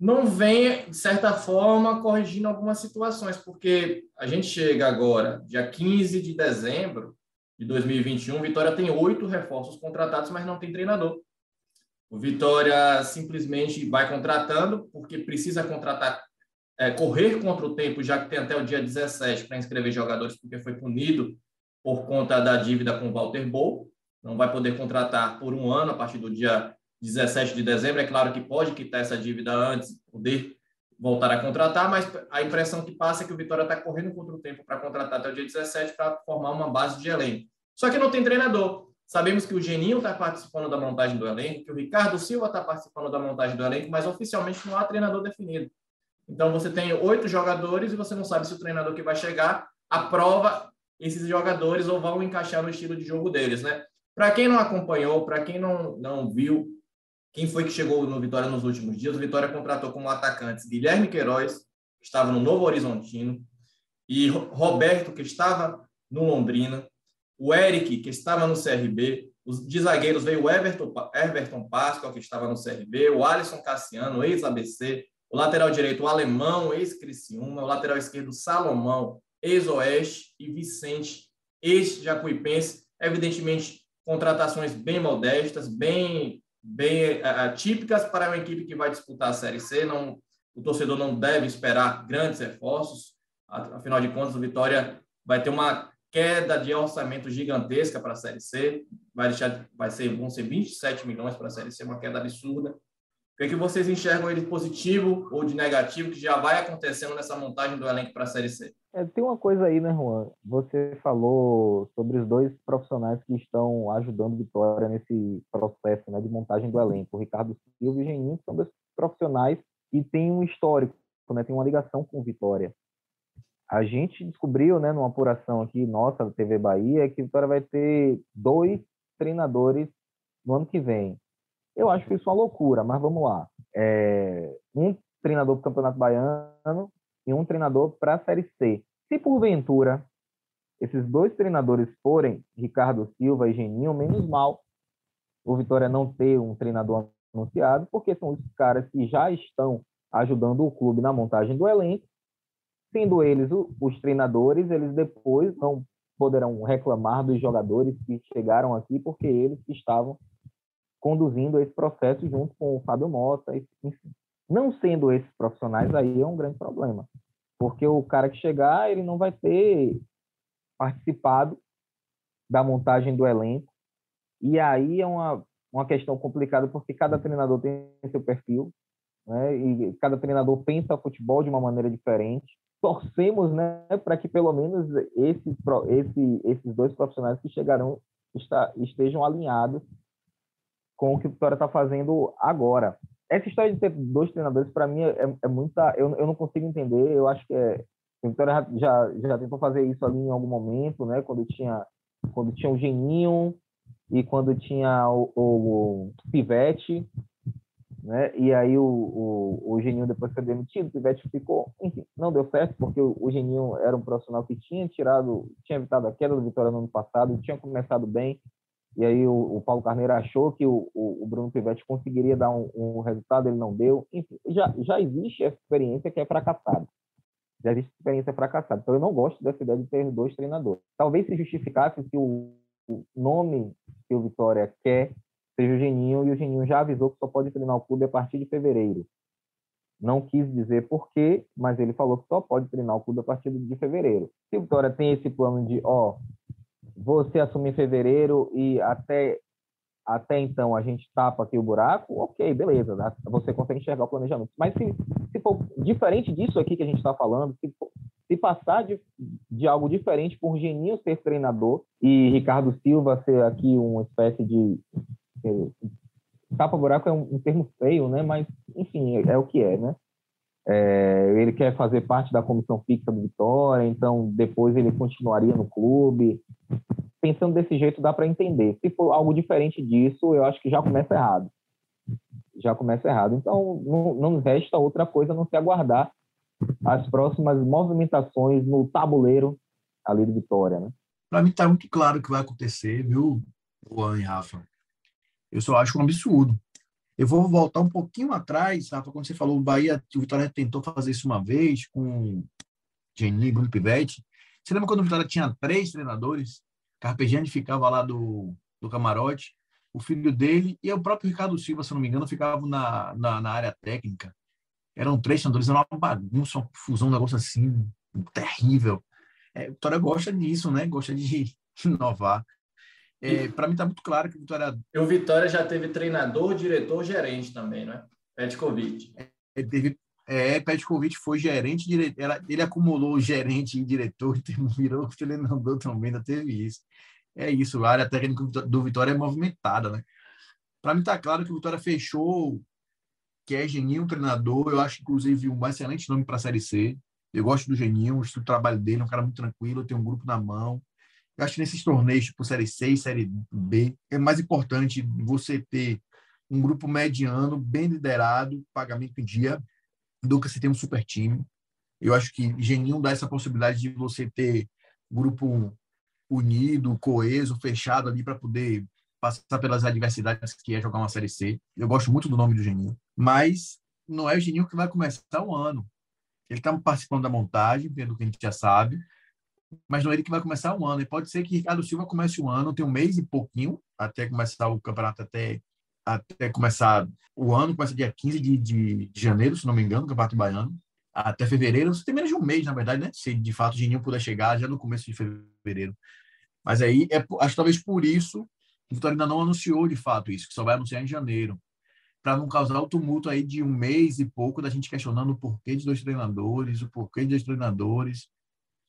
S5: não vem, de certa forma, corrigindo algumas situações, porque a gente chega agora, dia 15 de dezembro, de 2021, Vitória tem oito reforços contratados, mas não tem treinador. O Vitória simplesmente vai contratando, porque precisa contratar, é, correr contra o tempo, já que tem até o dia 17 para inscrever jogadores, porque foi punido por conta da dívida com Walter Bol. Não vai poder contratar por um ano a partir do dia 17 de dezembro. É claro que pode quitar essa dívida antes, poder voltar a contratar, mas a impressão que passa é que o Vitória está correndo contra o tempo para contratar até o dia 17 para formar uma base de elenco. Só que não tem treinador. Sabemos que o Geninho está participando da montagem do elenco, que o Ricardo Silva está participando da montagem do elenco, mas oficialmente não há treinador definido. Então você tem oito jogadores e você não sabe se o treinador que vai chegar aprova esses jogadores ou vão encaixar no estilo de jogo deles, né? Para quem não acompanhou, para quem não, não viu, quem foi que chegou no Vitória nos últimos dias, o Vitória contratou como atacantes Guilherme Queiroz, que estava no Novo Horizontino, e Roberto, que estava no Londrina, o Eric, que estava no CRB, os de zagueiros veio o Everton, Everton Pascoal, que estava no CRB, o Alisson Cassiano, ex-ABC, o lateral direito, o Alemão, ex-Criciúma, o lateral esquerdo, Salomão, ex-Oeste, e Vicente, ex-Jacuipense. Evidentemente, contratações bem modestas, bem, bem uh, típicas para uma equipe que vai disputar a Série C. Não, o torcedor não deve esperar grandes reforços. Afinal de contas, o Vitória vai ter uma queda de orçamento gigantesca para a Série C, vai deixar, vai ser, vão ser 27 milhões para a Série C, uma queda absurda. O que, é que vocês enxergam ele de positivo ou de negativo que já vai acontecendo nessa montagem do elenco para a Série C?
S6: É, tem uma coisa aí, né, Juan? Você falou sobre os dois profissionais que estão ajudando Vitória nesse processo né, de montagem do elenco, o Ricardo Silva e o Geninho, que são dois profissionais e têm um histórico, né, tem uma ligação com Vitória. A gente descobriu, né, numa apuração aqui nossa da TV Bahia, que a Vitória vai ter dois treinadores no ano que vem. Eu acho que isso é uma loucura, mas vamos lá. É, um treinador para o Campeonato Baiano e um treinador para a Série C. Se porventura esses dois treinadores forem Ricardo Silva e Geninho, menos mal o Vitória não ter um treinador anunciado, porque são os caras que já estão ajudando o clube na montagem do elenco Sendo eles os treinadores, eles depois não poderão reclamar dos jogadores que chegaram aqui, porque eles estavam conduzindo esse processo junto com o Fábio Mota, enfim. Não sendo esses profissionais, aí é um grande problema, porque o cara que chegar, ele não vai ter participado da montagem do elenco, e aí é uma, uma questão complicada, porque cada treinador tem seu perfil, né? e cada treinador pensa futebol de uma maneira diferente, torcemos né, para que pelo menos esses, esse, esses dois profissionais que chegarão está, estejam alinhados com o que o Vitória está fazendo agora. Essa história de ter dois treinadores, para mim, é, é muita. Eu, eu não consigo entender. Eu acho que é, o Vitória já, já tentou fazer isso ali em algum momento, né? Quando tinha, quando tinha o Geninho e quando tinha o, o, o Pivete, né? E aí o, o, o Geninho depois foi demitido, o Pivete ficou, enfim, não deu certo, porque o, o Geninho era um profissional que tinha tirado, tinha evitado a queda do Vitória no ano passado, tinha começado bem, e aí o, o Paulo Carneiro achou que o, o, Bruno Pivete conseguiria dar um, um, resultado, ele não deu, enfim, já, já existe essa experiência que é fracassada, já existe experiência fracassada, então eu não gosto dessa ideia de ter dois treinadores. Talvez se justificasse se o, o nome que o Vitória quer seja o Geninho, e o Geninho já avisou que só pode treinar o clube a partir de fevereiro. Não quis dizer por quê, mas ele falou que só pode treinar o clube a partir de fevereiro. Se o Vitória tem esse plano de, ó, você assumir em fevereiro e até até então a gente tapa aqui o buraco, ok, beleza, né? você consegue enxergar o planejamento. Mas se, se for diferente disso aqui que a gente está falando, se, se passar de, de algo diferente por Geninho ser treinador e Ricardo Silva ser aqui uma espécie de. Tapa-buraco é um, um, termo feio, né? Mas, enfim, é, é o que é, né? É, ele quer fazer parte da comissão fixa do Vitória, então depois ele continuaria no clube. Pensando desse jeito, dá para entender. Se for algo diferente disso, eu acho que já começa errado. Já começa errado. Então, não, não resta outra coisa a não se aguardar as próximas movimentações no tabuleiro ali do Vitória, né?
S7: Para mim está muito claro o que vai acontecer, viu, Juan e Rafa? Eu só acho um absurdo. Eu vou voltar um pouquinho atrás, Rafa, quando você falou o Bahia, o Vitória tentou fazer isso uma vez com Geninho e Bruno Pivetti. Você lembra quando o Vitória tinha três treinadores? Carpegiani ficava lá do, do camarote, o filho dele e o próprio Ricardo Silva, se não me engano, ficavam na, na, na área técnica. Eram três treinadores, era uma bagunça, uma confusão, um negócio assim, terrível. É, o Vitória gosta disso, né? Gosta de [LAUGHS] inovar. É, para mim está muito claro que o Vitória.
S5: E o Vitória já teve treinador, diretor, gerente também, né? Petkovic.
S7: É, teve, é, Petkovic foi gerente, dire... ele acumulou gerente e diretor, [LAUGHS] virou treinador também, ainda teve isso. É isso, a área técnica do Vitória é movimentada, né? Para mim está claro que o Vitória fechou, que é Geninho, treinador, eu acho inclusive um excelente nome para a Série C. Eu gosto do Geninho, o trabalho dele, é um cara muito tranquilo, tem um grupo na mão. Eu acho que nesses torneios, tipo Série C Série B, é mais importante você ter um grupo mediano, bem liderado, pagamento em dia, do que você ter um super time. Eu acho que Geninho dá essa possibilidade de você ter grupo unido, coeso, fechado ali para poder passar pelas adversidades que é jogar uma Série C. Eu gosto muito do nome do Geninho, mas não é o Geninho que vai começar o ano. Ele está participando da montagem, pelo que a gente já sabe, mas não é ele que vai começar o ano. E pode ser que Ricardo Silva comece o ano, tem um mês e pouquinho até começar o campeonato, até, até começar o ano, começa dia 15 de, de, de janeiro, se não me engano, o Campeonato Baiano, até fevereiro. Você tem menos de um mês, na verdade, né? Se de fato o Geninho puder chegar já no começo de fevereiro. Mas aí, é, acho que talvez por isso, o Vitória ainda não anunciou de fato isso, que só vai anunciar em janeiro para não causar o tumulto aí de um mês e pouco da gente questionando o porquê de dois treinadores, o porquê de dois treinadores.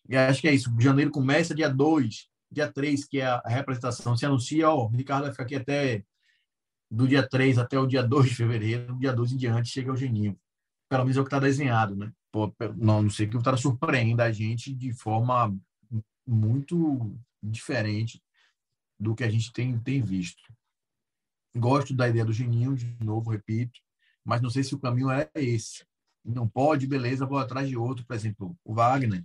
S7: E acho que é isso. Janeiro começa dia 2, dia 3, que é a representação. Se anuncia, ó, o Ricardo vai ficar aqui até do dia 3 até o dia 2 de fevereiro, dia 2 em diante chega o Geninho. Pelo menos é o que está desenhado, né? Pô, não, não sei que o Vitória surpreenda a gente de forma muito diferente do que a gente tem, tem visto. Gosto da ideia do Geninho, de novo, repito, mas não sei se o caminho é esse. Não pode, beleza, vou atrás de outro. Por exemplo, o Wagner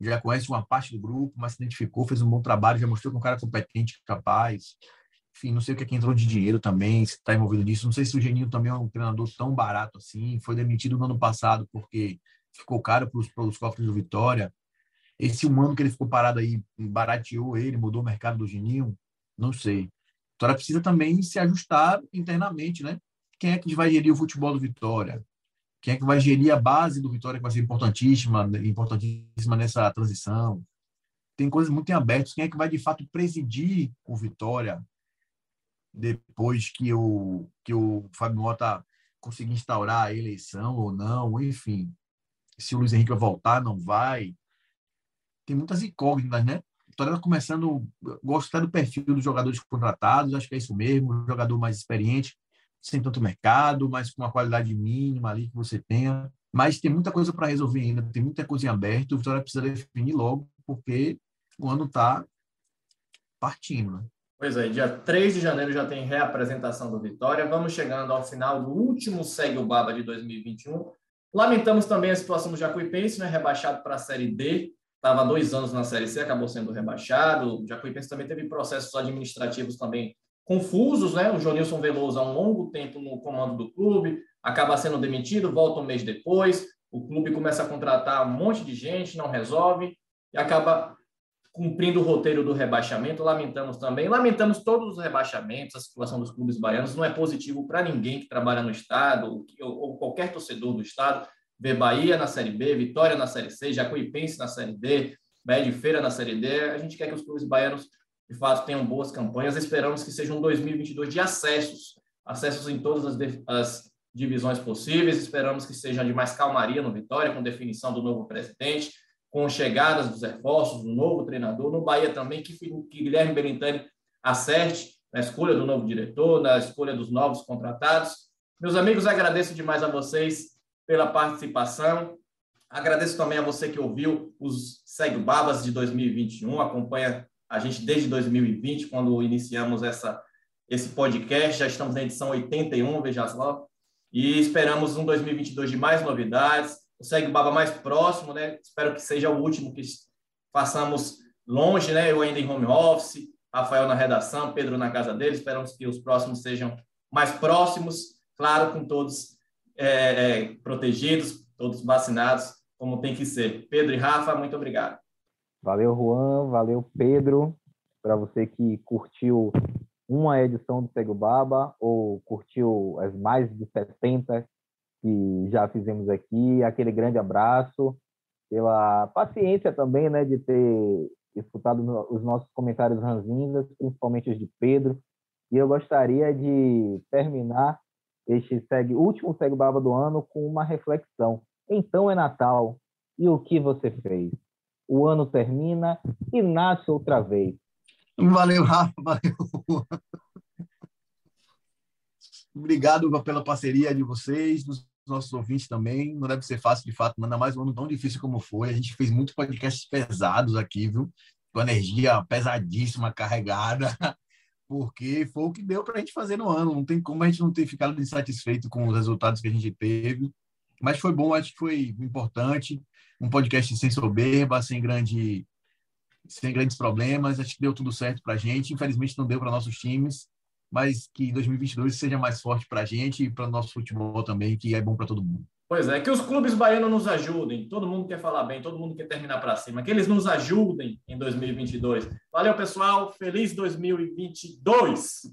S7: já conhece uma parte do grupo, mas se identificou, fez um bom trabalho, já mostrou que é um cara competente, capaz. Enfim, não sei o que é que entrou de dinheiro também, se está envolvido nisso. Não sei se o Geninho também é um treinador tão barato assim. Foi demitido no ano passado porque ficou caro para os cofres do Vitória. Esse um ano que ele ficou parado aí, barateou ele, mudou o mercado do Geninho. Não sei. Vitória precisa também se ajustar internamente, né? Quem é que vai gerir o futebol do Vitória? Quem é que vai gerir a base do Vitória, que vai ser importantíssima, importantíssima nessa transição? Tem coisas muito em aberto. Quem é que vai, de fato, presidir o Vitória depois que o, que o Fábio Mota conseguir instaurar a eleição ou não? Enfim, se o Luiz Henrique vai voltar, não vai. Tem muitas incógnitas, né? Vitória está começando, gosto até do perfil dos jogadores contratados, acho que é isso mesmo, um jogador mais experiente, sem tanto mercado, mas com uma qualidade mínima ali que você tenha. Mas tem muita coisa para resolver ainda, tem muita coisa em aberto, o Vitória precisa definir logo, porque o ano está partindo. Né?
S5: Pois é, dia 3 de janeiro já tem reapresentação do Vitória. Vamos chegando ao final do último Segue o Baba de 2021. Lamentamos também a situação do Jacuipense, né, rebaixado para a Série D estava dois anos na Série C, acabou sendo rebaixado. O Jacuipense também teve processos administrativos também confusos, né? O Jonilson Veloso há um longo tempo no comando do clube, acaba sendo demitido, volta um mês depois, o clube começa a contratar um monte de gente, não resolve, e acaba cumprindo o roteiro do rebaixamento. Lamentamos também, lamentamos todos os rebaixamentos, a situação dos clubes baianos não é positivo para ninguém que trabalha no estado ou, ou, qualquer torcedor do estado ver Bahia na Série B, Vitória na Série C, Jacuipense na Série D, Bahia de Feira na Série D. A gente quer que os clubes baianos de fato tenham boas campanhas. Esperamos que seja um 2022 de acessos, acessos em todas as, as divisões possíveis. Esperamos que seja de mais calmaria no Vitória, com definição do novo presidente com chegadas dos reforços, do novo treinador, no Bahia também, que, que Guilherme Berintani acerte na escolha do novo diretor, na escolha dos novos contratados. Meus amigos, agradeço demais a vocês pela participação. Agradeço também a você que ouviu os Segue Babas de 2021, acompanha a gente desde 2020, quando iniciamos essa, esse podcast. Já estamos na edição 81, veja só. E esperamos um 2022 de mais novidades, segue o Baba mais próximo, né? Espero que seja o último que façamos longe, né? Eu ainda em home office, Rafael na redação, Pedro na casa dele. Esperamos que os próximos sejam mais próximos, claro, com todos é, é, protegidos, todos vacinados, como tem que ser. Pedro e Rafa, muito obrigado.
S6: Valeu, Juan. Valeu, Pedro. Para você que curtiu uma edição do Segue Baba ou curtiu as mais de 70 que já fizemos aqui. Aquele grande abraço, pela paciência também, né, de ter escutado os nossos comentários ranzinhas, principalmente os de Pedro. E eu gostaria de terminar este segue, último Segue Baba do ano com uma reflexão. Então é Natal, e o que você fez? O ano termina e nasce outra vez.
S7: Valeu, Rafa, valeu. Obrigado pela parceria de vocês, dos nossos ouvintes também. Não deve ser fácil, de fato, ainda mais um ano tão difícil como foi. A gente fez muitos podcasts pesados aqui, viu? Com energia pesadíssima, carregada, [LAUGHS] porque foi o que deu para a gente fazer no ano. Não tem como a gente não ter ficado insatisfeito com os resultados que a gente teve. Mas foi bom, acho que foi importante. Um podcast sem soberba, sem grande sem grandes problemas. Acho que deu tudo certo para a gente. Infelizmente, não deu para nossos times mas que 2022 seja mais forte para a gente e para o nosso futebol também, que é bom para todo mundo.
S5: Pois é, que os clubes baianos nos ajudem. Todo mundo quer falar bem, todo mundo quer terminar para cima. Que eles nos ajudem em 2022. Valeu, pessoal. Feliz 2022.